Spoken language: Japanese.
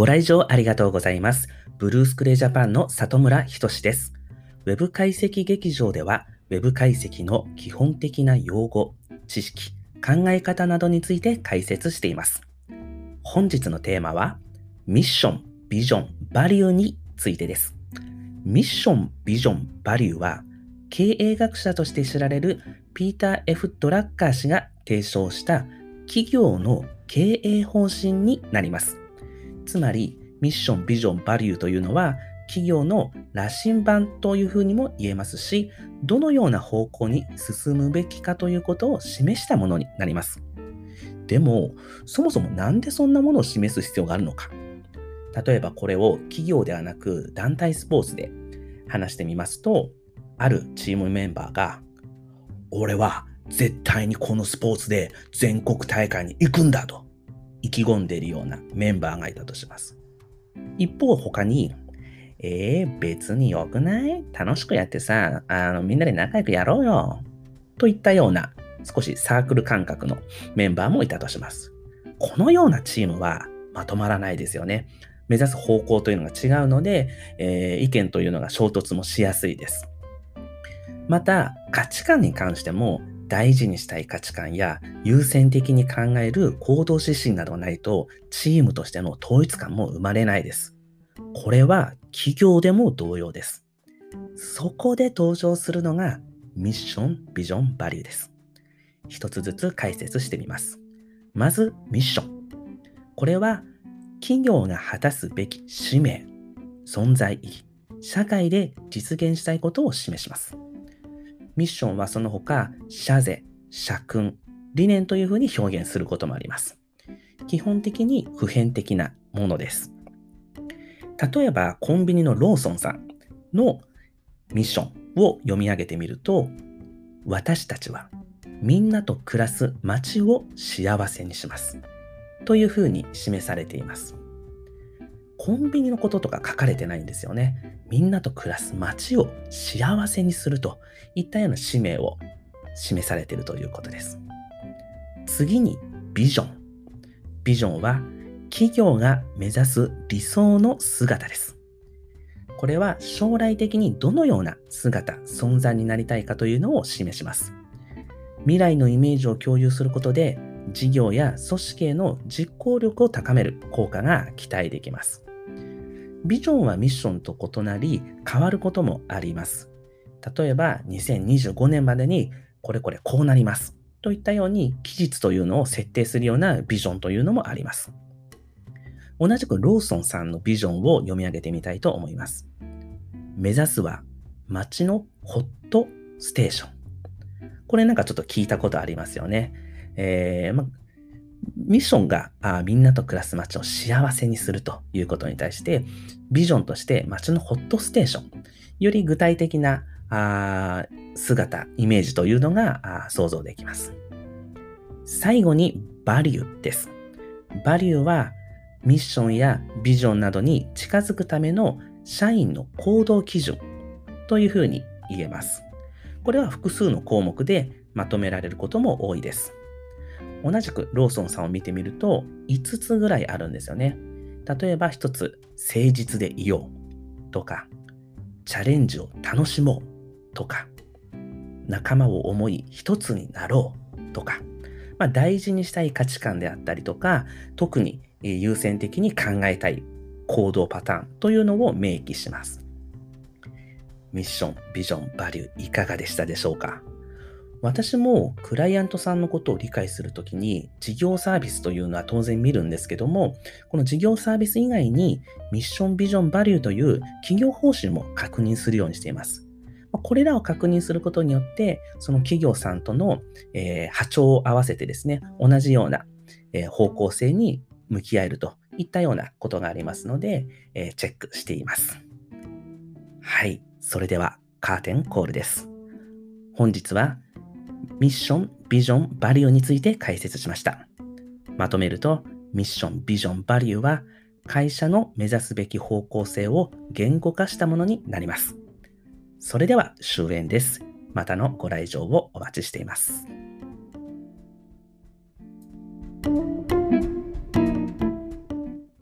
ご来場ありがとうございます。ブルースクレイジャパンの里村仁志です。ウェブ解析劇場では、ウェブ解析の基本的な用語、知識、考え方などについて解説しています。本日のテーマは、ミッション、ビジョン、バリューについてです。ミッション、ビジョン、バリューは、経営学者として知られるピーター・ F・ ドラッカー氏が提唱した企業の経営方針になります。つまり、ミッション、ビジョン、バリューというのは、企業の羅針盤というふうにも言えますし、どのような方向に進むべきかということを示したものになります。でも、そもそも何でそんなものを示す必要があるのか。例えばこれを企業ではなく団体スポーツで話してみますと、あるチームメンバーが、俺は絶対にこのスポーツで全国大会に行くんだと意気込んでいるようなメンバーがいたとします。一方他に、えー、別に良くない？楽しくやってさ、あの、みんなで仲良くやろうよ。といったような少しサークル感覚のメンバーもいたとします。このようなチームはまとまらないですよね。目指す方向というのが違うので、えー、意見というのが衝突もしやすいです。また、価値観に関しても大事にしたい価値観や優先的に考える行動指針などがないと、チームとしての統一感も生まれないです。これは企業でも同様です。そこで登場するのがミッション、ビジョン、バリューです。一つずつ解説してみます。まず、ミッション。これは企業が果たすべき使命、存在意義、社会で実現したいことを示します。ミッションはその他、社税、社訓、理念というふうに表現することもあります。基本的に普遍的なものです。例えば、コンビニのローソンさんのミッションを読み上げてみると、私たちはみんなと暮らす街を幸せにします。というふうに示されています。コンビニのこととか書かれてないんですよね。みんなと暮らす街を幸せにするといったような使命を示されているということです。次にビジョン。ビジョンは企業が目指す理想の姿です。これは将来的にどのような姿、存在になりたいかというのを示します。未来のイメージを共有することで事業や組織への実行力を高める効果が期待できます。ビジョンはミッションと異なり変わることもあります。例えば2025年までにこれこれこうなりますといったように期日というのを設定するようなビジョンというのもあります。同じくローソンさんのビジョンを読み上げてみたいと思います。目指すは街のホットステーション。これなんかちょっと聞いたことありますよね。えー、ま、ミッションがあみんなと暮らす街を幸せにするということに対して、ビジョンとして街のホットステーション、より具体的なあ姿、イメージというのが想像できます。最後にバリューです。バリューはミッションやビジョンなどに近づくための社員の行動基準というふうに言えます。これは複数の項目でまとめられることも多いです。同じくローソンさんを見てみると5つぐらいあるんですよね。例えば1つ、誠実でいようとか、チャレンジを楽しもうとか、仲間を思い一つになろうとか、まあ、大事にしたい価値観であったりとか、特に優先的に考えたい行動パターンというのを明記します。ミッション、ビジョン、バリューいかがでしたでしょうか？私もクライアントさんのことを理解するときに事業サービスというのは当然見るんですけども、この事業サービス以外にミッション、ビジョン、バリューという企業方針も確認するようにしています。これらを確認することによって、その企業さんとの、えー、波長を合わせてですね、同じような、えー、方向性に向き合えるといったようなことがありますので、えー、チェックしています。はい。それではカーテンコールです。本日はミッション、ビジョン、バリューについて解説しました。まとめると、ミッション、ビジョン、バリューは会社の目指すべき方向性を言語化したものになります。それでは終演です。またのご来場をお待ちしています。